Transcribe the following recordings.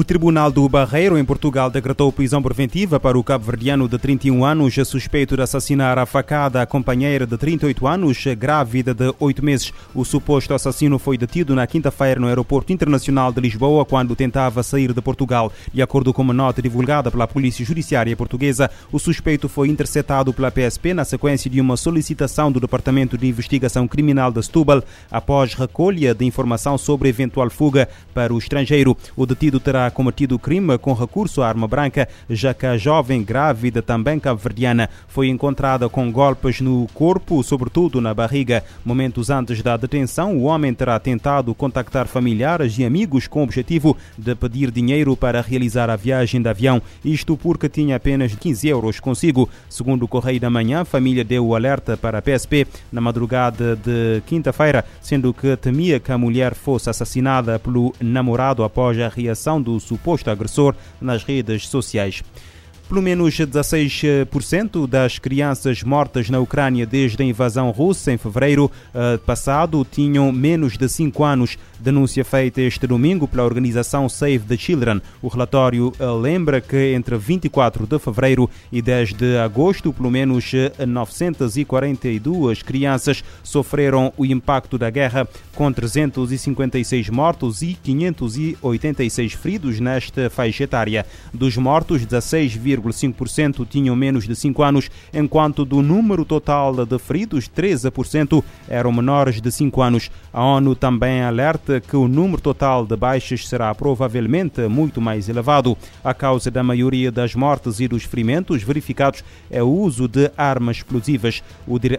O Tribunal do Barreiro, em Portugal, decretou prisão preventiva para o cabo-verdiano de 31 anos, suspeito de assassinar a facada a companheira de 38 anos, grávida de 8 meses. O suposto assassino foi detido na quinta-feira no Aeroporto Internacional de Lisboa quando tentava sair de Portugal. De acordo com uma nota divulgada pela Polícia Judiciária Portuguesa, o suspeito foi interceptado pela PSP na sequência de uma solicitação do Departamento de Investigação Criminal de Setúbal após recolha de informação sobre eventual fuga para o estrangeiro. O detido terá cometido o crime com recurso à arma branca, já que a jovem grávida, também cabo-verdiana, foi encontrada com golpes no corpo, sobretudo na barriga. Momentos antes da detenção, o homem terá tentado contactar familiares e amigos com o objetivo de pedir dinheiro para realizar a viagem de avião, isto porque tinha apenas 15 euros consigo. Segundo o Correio da Manhã, a família deu o alerta para a PSP na madrugada de quinta-feira, sendo que temia que a mulher fosse assassinada pelo namorado após a reação do suposto agressor nas redes sociais. Pelo menos 16% das crianças mortas na Ucrânia desde a invasão russa em fevereiro uh, passado tinham menos de 5 anos. Denúncia feita este domingo pela organização Save the Children. O relatório uh, lembra que entre 24 de fevereiro e 10 de agosto, pelo menos 942 crianças sofreram o impacto da guerra, com 356 mortos e 586 feridos nesta faixa etária. Dos mortos, 16, 3,5% tinham menos de 5 anos, enquanto do número total de feridos, 13% eram menores de 5 anos. A ONU também alerta que o número total de baixas será provavelmente muito mais elevado. A causa da maioria das mortes e dos ferimentos verificados é o uso de armas explosivas.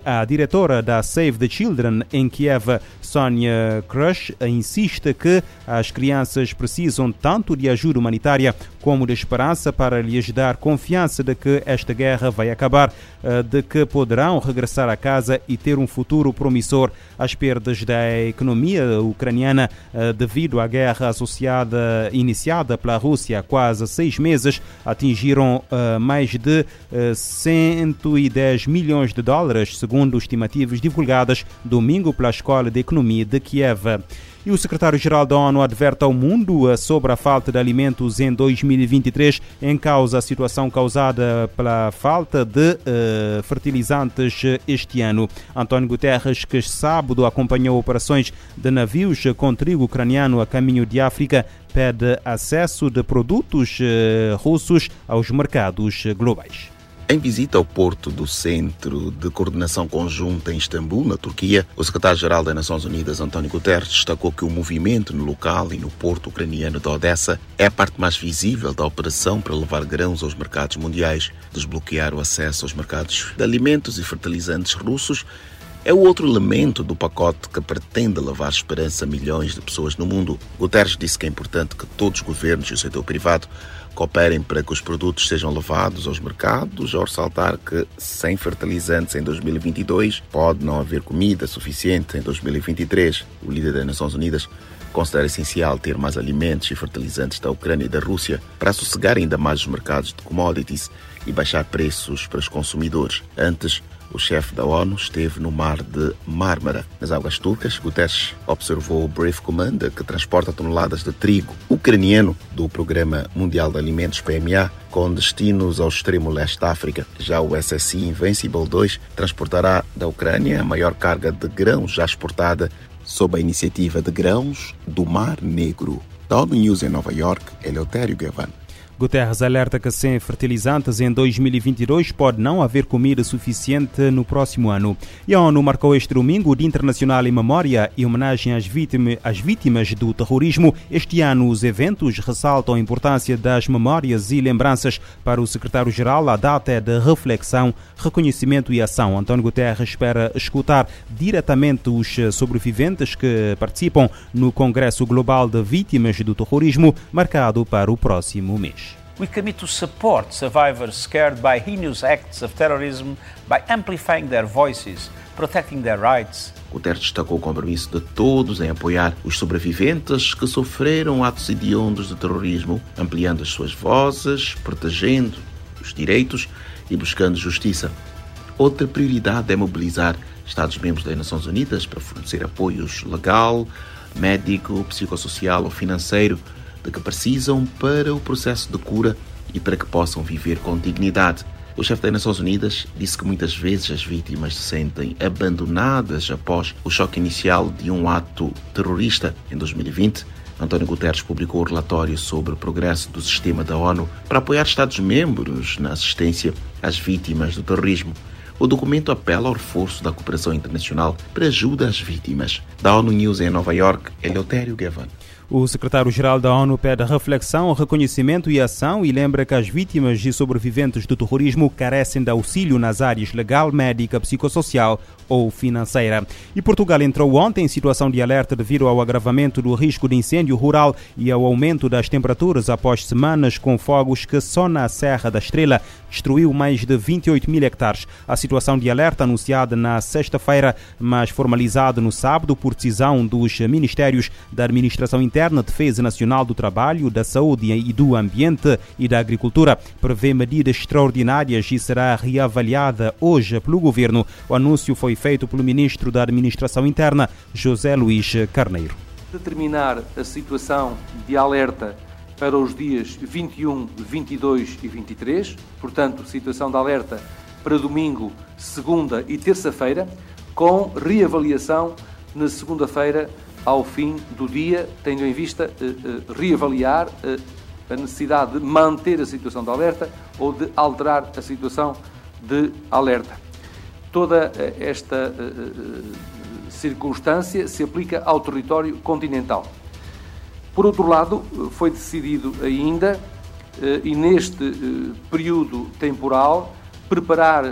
A diretora da Save the Children em Kiev, Sonia Crush, insiste que as crianças precisam tanto de ajuda humanitária como de esperança para lhes dar confiança de que esta guerra vai acabar, eh, de que poderão regressar a casa e ter um futuro promissor. As perdas da economia ucraniana eh, devido à guerra associada iniciada pela Rússia há quase seis meses atingiram eh, mais de 110 milhões de dólares, segundo estimativas divulgadas domingo pela Escola de Economia de Kiev. E o secretário-geral da ONU adverte ao mundo eh, sobre a falta de alimentos em 2023, em causa a situação causada pela falta de uh, fertilizantes este ano. António Guterres, que sábado acompanhou operações de navios com trigo ucraniano a caminho de África, pede acesso de produtos uh, russos aos mercados globais. Em visita ao porto do Centro de Coordenação Conjunta em Istambul, na Turquia, o secretário-geral das Nações Unidas, António Guterres, destacou que o movimento no local e no porto ucraniano de Odessa é a parte mais visível da operação para levar grãos aos mercados mundiais, desbloquear o acesso aos mercados de alimentos e fertilizantes russos é o outro elemento do pacote que pretende levar esperança a milhões de pessoas no mundo. Guterres disse que é importante que todos os governos e o setor privado cooperem para que os produtos sejam levados aos mercados, ao ressaltar que sem fertilizantes em 2022 pode não haver comida suficiente em 2023. O líder das Nações Unidas considera essencial ter mais alimentos e fertilizantes da Ucrânia e da Rússia para sossegar ainda mais os mercados de commodities e baixar preços para os consumidores. Antes, o chefe da ONU esteve no mar de Mármara. Nas águas turcas, Guterres observou o Brave Commander, que transporta toneladas de trigo ucraniano do Programa Mundial de Alimentos PMA, com destinos ao extremo leste da África. Já o SSI Invincible 2 transportará da Ucrânia a maior carga de grãos já exportada sob a iniciativa de grãos do Mar Negro. Da ONU News em Nova York, Eleutério Gavan. Guterres alerta que sem fertilizantes em 2022 pode não haver comida suficiente no próximo ano. E a ONU marcou este domingo o Dia Internacional em Memória e homenagem às, vítimas, às vítimas do terrorismo. Este ano, os eventos ressaltam a importância das memórias e lembranças. Para o secretário-geral, a data é de reflexão, reconhecimento e ação. António Guterres espera escutar diretamente os sobreviventes que participam no Congresso Global de Vítimas do Terrorismo, marcado para o próximo mês. We commit to support survivors scared by heinous acts of terrorism by amplifying their voices, protecting their rights. Guterres destacou o compromisso de todos em apoiar os sobreviventes que sofreram atos hediondos de terrorismo, ampliando as suas vozes, protegendo os direitos e buscando justiça. Outra prioridade é mobilizar Estados-membros das Nações Unidas para fornecer apoios legal, médico, psicossocial ou financeiro de que precisam para o processo de cura e para que possam viver com dignidade. O chefe das Nações Unidas disse que muitas vezes as vítimas se sentem abandonadas após o choque inicial de um ato terrorista em 2020. António Guterres publicou o relatório sobre o progresso do sistema da ONU para apoiar Estados-membros na assistência às vítimas do terrorismo. O documento apela ao reforço da cooperação internacional para ajuda às vítimas. Da ONU News em Nova York, Eleutério Gavan. O secretário-geral da ONU pede reflexão, reconhecimento e ação e lembra que as vítimas e sobreviventes do terrorismo carecem de auxílio nas áreas legal, médica, psicossocial ou financeira. E Portugal entrou ontem em situação de alerta devido ao agravamento do risco de incêndio rural e ao aumento das temperaturas após semanas com fogos que só na Serra da Estrela destruiu mais de 28 mil hectares. A situação de alerta anunciada na sexta-feira, mas formalizada no sábado por decisão dos Ministérios da Administração Interna Interna, Defesa Nacional do Trabalho, da Saúde e do Ambiente e da Agricultura prevê medidas extraordinárias e será reavaliada hoje pelo Governo. O anúncio foi feito pelo Ministro da Administração Interna, José Luís Carneiro. Determinar a situação de alerta para os dias 21, 22 e 23, portanto, situação de alerta para domingo, segunda e terça-feira, com reavaliação na segunda-feira ao fim do dia, tendo em vista eh, eh, reavaliar eh, a necessidade de manter a situação de alerta ou de alterar a situação de alerta. Toda esta circunstância se aplica ao território continental. Por outro lado, foi decidido ainda, e neste período temporal, preparar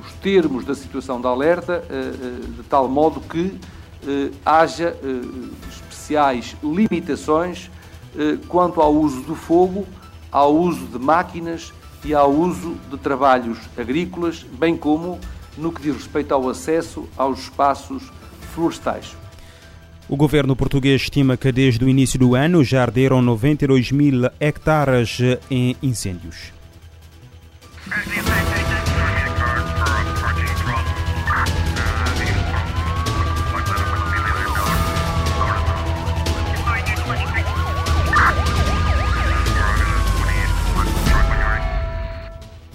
os termos da situação de alerta de tal modo que haja eh, especiais limitações eh, quanto ao uso do fogo, ao uso de máquinas e ao uso de trabalhos agrícolas, bem como no que diz respeito ao acesso aos espaços florestais. O governo português estima que desde o início do ano já arderam 92 mil hectares em incêndios.